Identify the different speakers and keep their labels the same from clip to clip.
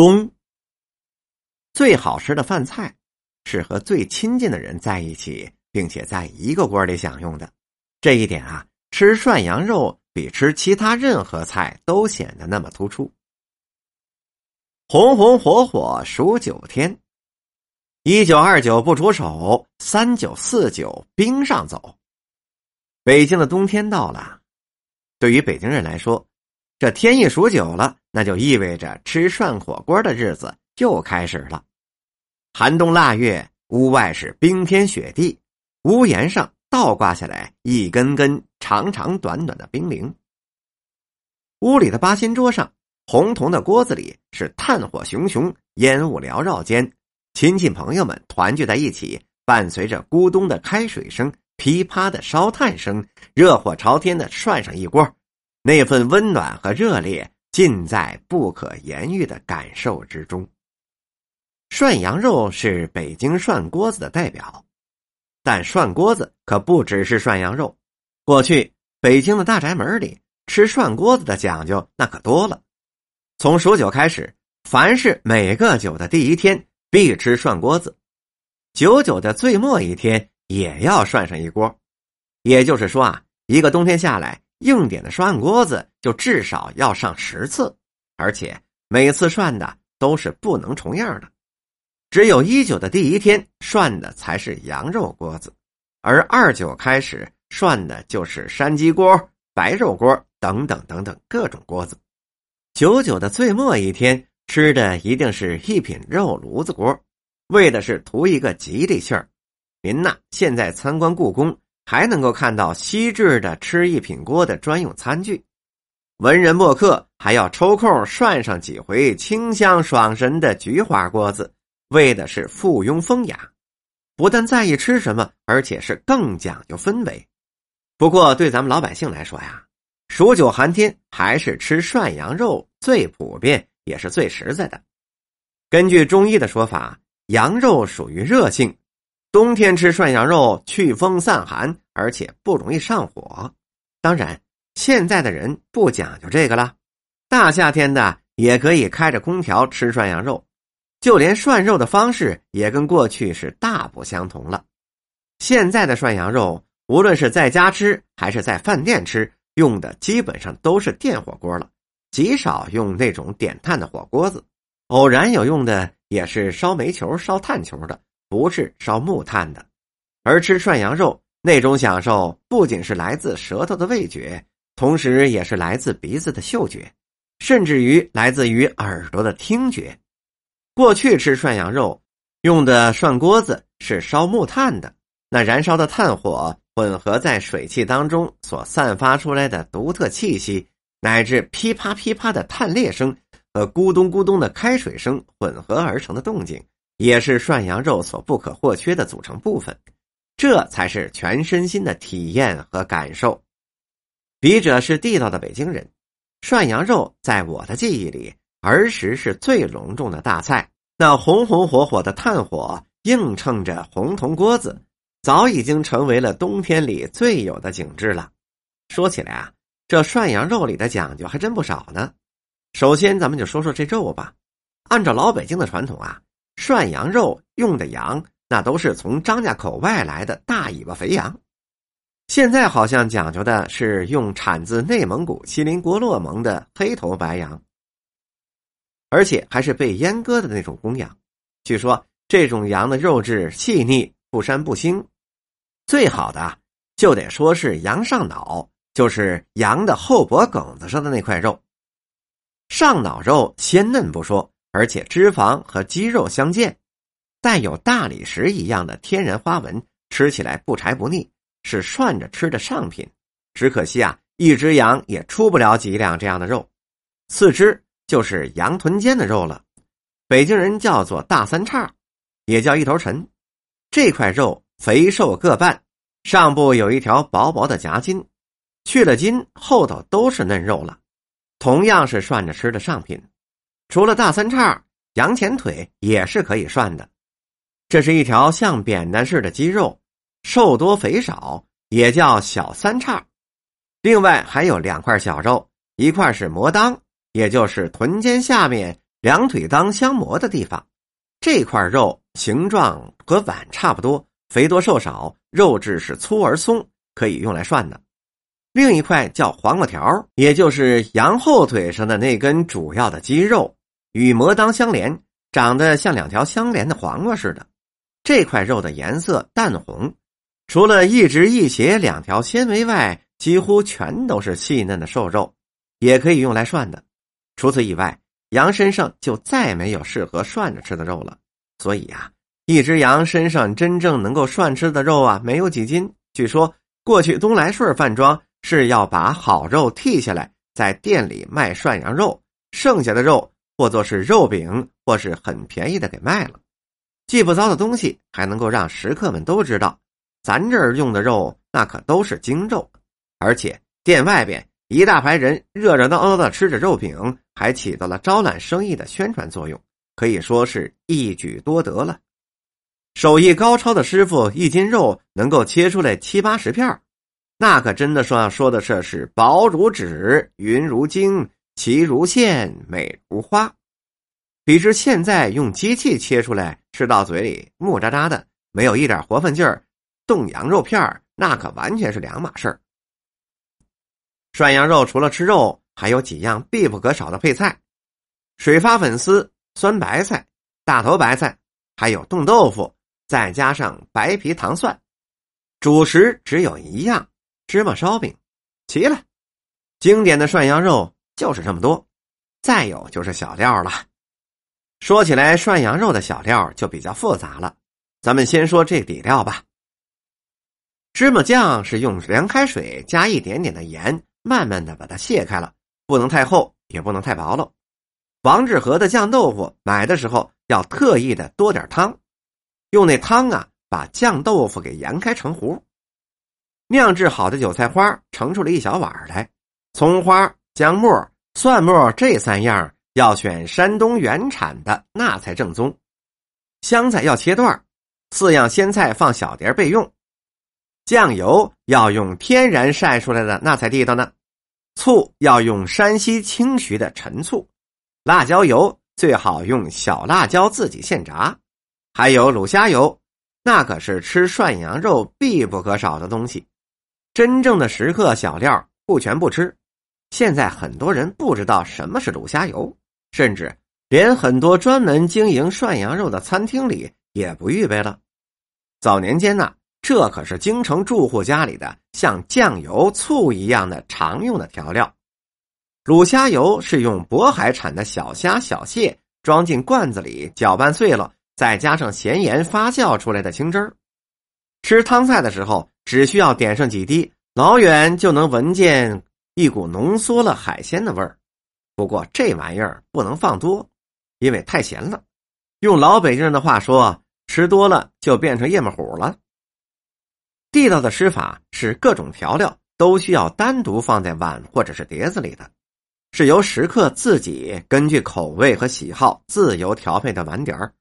Speaker 1: 冬最好吃的饭菜是和最亲近的人在一起，并且在一个锅里享用的。这一点啊，吃涮羊肉比吃其他任何菜都显得那么突出。红红火火数九天，一九二九不出手，三九四九冰上走。北京的冬天到了，对于北京人来说，这天一数九了，那就意味着吃涮火锅的日子又开始了。寒冬腊月，屋外是冰天雪地，屋檐上倒挂下来一根根长长短短的冰凌。屋里的八仙桌上，红铜的锅子里是炭火熊熊，烟雾缭绕间，亲戚朋友们团聚在一起，伴随着咕咚的开水声、噼啪的烧炭声，热火朝天的涮上一锅，那份温暖和热烈，尽在不可言喻的感受之中。涮羊肉是北京涮锅子的代表，但涮锅子可不只是涮羊肉。过去北京的大宅门里吃涮锅子的讲究那可多了。从数九开始，凡是每个九的第一天必吃涮锅子，九九的最末一天也要涮上一锅。也就是说啊，一个冬天下来，硬点的涮锅子就至少要上十次，而且每次涮的都是不能重样的。只有一九的第一天涮的才是羊肉锅子，而二九开始涮的就是山鸡锅、白肉锅等等等等各种锅子。九九的最末一天吃的一定是一品肉炉子锅，为的是图一个吉利气儿。您呐，现在参观故宫还能够看到锡制的吃一品锅的专用餐具，文人墨客还要抽空涮上几回清香爽神的菊花锅子。为的是附庸风雅，不但在意吃什么，而且是更讲究氛围。不过对咱们老百姓来说呀，数九寒天还是吃涮羊肉最普遍，也是最实在的。根据中医的说法，羊肉属于热性，冬天吃涮羊肉祛风散寒，而且不容易上火。当然，现在的人不讲究这个了，大夏天的也可以开着空调吃涮羊肉。就连涮肉的方式也跟过去是大不相同了。现在的涮羊肉，无论是在家吃还是在饭店吃，用的基本上都是电火锅了，极少用那种点炭的火锅子。偶然有用的，也是烧煤球、烧炭球的，不是烧木炭的。而吃涮羊肉那种享受，不仅是来自舌头的味觉，同时也是来自鼻子的嗅觉，甚至于来自于耳朵的听觉。过去吃涮羊肉用的涮锅子是烧木炭的，那燃烧的炭火混合在水汽当中所散发出来的独特气息，乃至噼啪噼啪的炭裂声和咕咚咕咚的开水声混合而成的动静，也是涮羊肉所不可或缺的组成部分。这才是全身心的体验和感受。笔者是地道的北京人，涮羊肉在我的记忆里。儿时是最隆重的大菜，那红红火火的炭火映衬着红铜锅子，早已经成为了冬天里最有的景致了。说起来啊，这涮羊肉里的讲究还真不少呢。首先，咱们就说说这肉吧。按照老北京的传统啊，涮羊肉用的羊那都是从张家口外来的大尾巴肥羊。现在好像讲究的是用产自内蒙古锡林郭勒盟的黑头白羊。而且还是被阉割的那种公羊，据说这种羊的肉质细腻不膻不腥，最好的就得说是羊上脑，就是羊的后脖梗子上的那块肉。上脑肉鲜嫩不说，而且脂肪和肌肉相间，带有大理石一样的天然花纹，吃起来不柴不腻，是涮着吃的上品。只可惜啊，一只羊也出不了几两这样的肉，四肢。就是羊臀尖的肉了，北京人叫做大三叉，也叫一头沉。这块肉肥瘦各半，上部有一条薄薄的夹筋，去了筋，后头都是嫩肉了。同样是涮着吃的上品。除了大三叉，羊前腿也是可以涮的。这是一条像扁担似的肌肉，瘦多肥少，也叫小三叉。另外还有两块小肉，一块是魔裆。也就是臀尖下面两腿裆相磨的地方。这块肉形状和碗差不多，肥多瘦少，肉质是粗而松，可以用来涮的。另一块叫黄瓜条，也就是羊后腿上的那根主要的肌肉，与磨裆相连，长得像两条相连的黄瓜似的。这块肉的颜色淡红，除了一直一斜两条纤维外，几乎全都是细嫩的瘦肉，也可以用来涮的。除此以外。羊身上就再没有适合涮着吃的肉了，所以啊，一只羊身上真正能够涮吃的肉啊，没有几斤。据说过去东来顺饭庄是要把好肉剔下来，在店里卖涮羊肉，剩下的肉或做是肉饼，或是很便宜的给卖了。既不糟的东西，还能够让食客们都知道，咱这儿用的肉那可都是精肉，而且店外边。一大排人热热闹闹的吃着肉饼，还起到了招揽生意的宣传作用，可以说是一举多得了。手艺高超的师傅，一斤肉能够切出来七八十片那可真的说说的是是薄如纸，匀如精，其如线，美如花。比之现在用机器切出来，吃到嘴里木渣渣的，没有一点活分劲儿，冻羊肉片儿那可完全是两码事儿。涮羊肉除了吃肉，还有几样必不可少的配菜：水发粉丝、酸白菜、大头白菜，还有冻豆腐，再加上白皮糖蒜。主食只有一样：芝麻烧饼。齐了，经典的涮羊肉就是这么多。再有就是小料了。说起来，涮羊肉的小料就比较复杂了。咱们先说这底料吧。芝麻酱是用凉开水加一点点的盐。慢慢的把它卸开了，不能太厚，也不能太薄了。王致和的酱豆腐买的时候要特意的多点汤，用那汤啊把酱豆腐给研开成糊。酿制好的韭菜花盛出了一小碗来，葱花、姜末、蒜末这三样要选山东原产的，那才正宗。香菜要切段，四样鲜菜放小碟备用。酱油要用天然晒出来的，那才地道呢。醋要用山西清徐的陈醋，辣椒油最好用小辣椒自己现炸，还有卤虾油，那可是吃涮羊肉必不可少的东西。真正的食客小料不全不吃。现在很多人不知道什么是卤虾油，甚至连很多专门经营涮羊肉的餐厅里也不预备了。早年间呢。这可是京城住户家里的像酱油、醋一样的常用的调料。卤虾油是用渤海产的小虾、小蟹装进罐子里，搅拌碎了，再加上咸盐发酵出来的清汁儿。吃汤菜的时候，只需要点上几滴，老远就能闻见一股浓缩了海鲜的味儿。不过这玩意儿不能放多，因为太咸了。用老北京人的话说，吃多了就变成夜幕虎了。地道的吃法是各种调料都需要单独放在碗或者是碟子里的，是由食客自己根据口味和喜好自由调配的碗碟儿。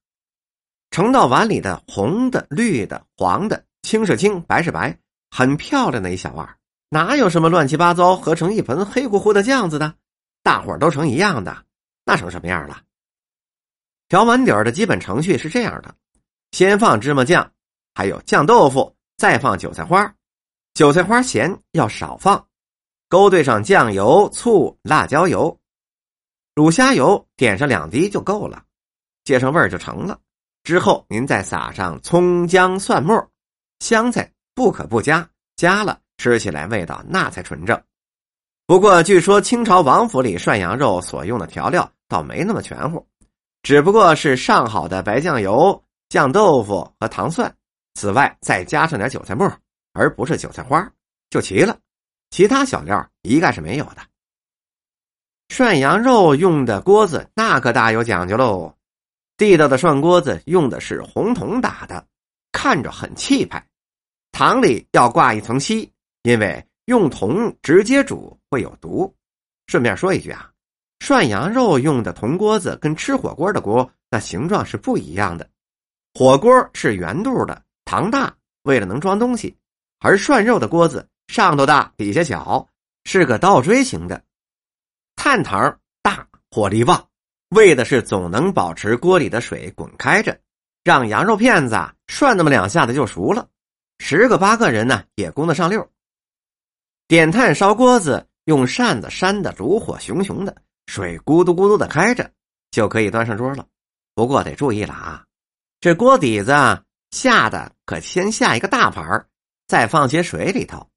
Speaker 1: 盛到碗里的红的、绿的、黄的、青是青、白是白，很漂亮的一小碗，哪有什么乱七八糟合成一盆黑乎乎的酱子的？大伙都成一样的，那成什么样了？调碗底儿的基本程序是这样的：先放芝麻酱，还有酱豆腐。再放韭菜花，韭菜花咸要少放，勾兑上酱油、醋、辣椒油、卤虾油，点上两滴就够了，接上味儿就成了。之后您再撒上葱姜蒜末，香菜不可不加，加了吃起来味道那才纯正。不过据说清朝王府里涮羊肉所用的调料倒没那么全乎，只不过是上好的白酱油、酱豆腐和糖蒜。此外，再加上点韭菜末，而不是韭菜花，就齐了。其他小料一概是没有的。涮羊肉用的锅子那可大有讲究喽。地道的涮锅子用的是红铜打的，看着很气派。膛里要挂一层锡，因为用铜直接煮会有毒。顺便说一句啊，涮羊肉用的铜锅子跟吃火锅的锅那形状是不一样的，火锅是圆肚的。膛大，为了能装东西；而涮肉的锅子上头大，底下小，是个倒锥形的。炭膛大，火力旺，为的是总能保持锅里的水滚开着，让羊肉片子涮那么两下子就熟了，十个八个人呢也供得上溜。点炭烧锅子，用扇子扇的炉火熊熊的，水咕嘟咕嘟的开着，就可以端上桌了。不过得注意了啊，这锅底子下的可先下一个大盘再放些水里头，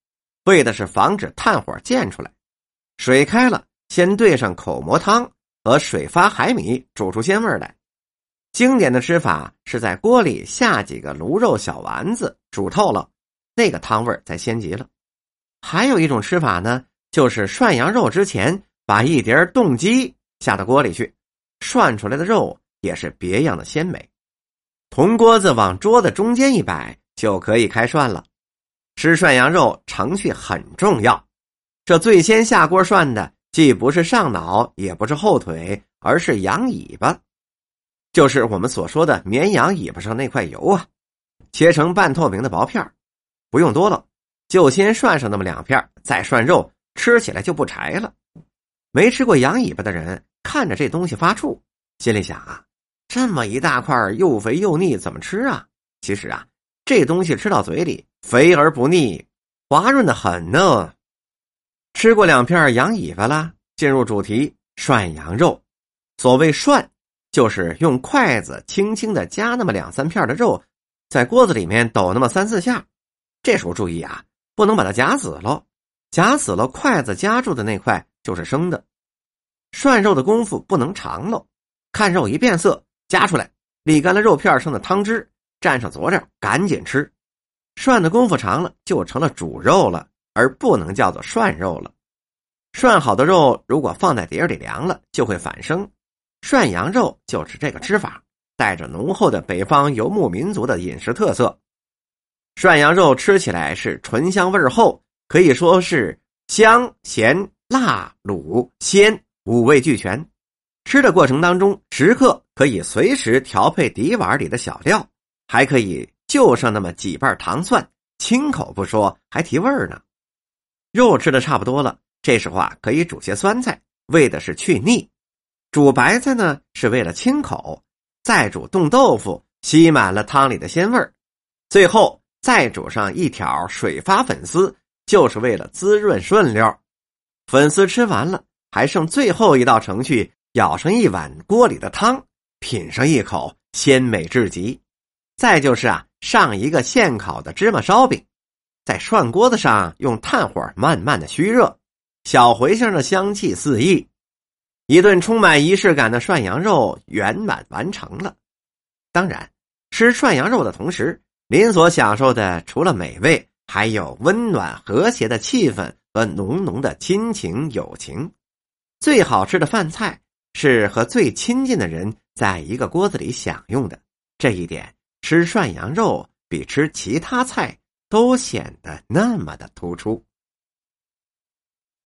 Speaker 1: 为的是防止炭火溅出来。水开了，先兑上口蘑汤和水发海米，煮出鲜味来。经典的吃法是在锅里下几个卤肉小丸子，煮透了，那个汤味才鲜极了。还有一种吃法呢，就是涮羊肉之前把一碟冻鸡下到锅里去，涮出来的肉也是别样的鲜美。铜锅子往桌子中间一摆，就可以开涮了。吃涮羊肉程序很重要，这最先下锅涮的既不是上脑，也不是后腿，而是羊尾巴，就是我们所说的绵羊尾巴上那块油啊，切成半透明的薄片不用多了。就先涮上那么两片，再涮肉，吃起来就不柴了。没吃过羊尾巴的人看着这东西发怵，心里想啊，这么一大块又肥又腻，怎么吃啊？其实啊，这东西吃到嘴里肥而不腻，滑润的很呢。吃过两片羊尾巴了，进入主题，涮羊肉。所谓涮，就是用筷子轻轻的夹那么两三片的肉，在锅子里面抖那么三四下。这时候注意啊。不能把它夹死了，夹死了，筷子夹住的那块就是生的。涮肉的功夫不能长喽，看肉一变色，夹出来，沥干了肉片上的汤汁，蘸上佐料，赶紧吃。涮的功夫长了，就成了煮肉了，而不能叫做涮肉了。涮好的肉如果放在碟里凉了，就会反生。涮羊肉就是这个吃法，带着浓厚的北方游牧民族的饮食特色。涮羊肉吃起来是醇香味厚，可以说是香咸辣卤鲜五味俱全。吃的过程当中，食客可以随时调配底碗里的小料，还可以就上那么几瓣糖蒜，清口不说，还提味儿呢。肉吃的差不多了，这时候啊，可以煮些酸菜，为的是去腻；煮白菜呢，是为了清口；再煮冻豆腐，吸满了汤里的鲜味儿；最后。再煮上一条水发粉丝，就是为了滋润顺溜。粉丝吃完了，还剩最后一道程序：舀上一碗锅里的汤，品上一口，鲜美至极。再就是啊，上一个现烤的芝麻烧饼，在涮锅子上用炭火慢慢的虚热，小茴香的香气四溢，一顿充满仪式感的涮羊肉圆满完成了。当然，吃涮羊肉的同时。您所享受的，除了美味，还有温暖和谐的气氛和浓浓的亲情友情。最好吃的饭菜是和最亲近的人在一个锅子里享用的，这一点吃涮羊肉比吃其他菜都显得那么的突出。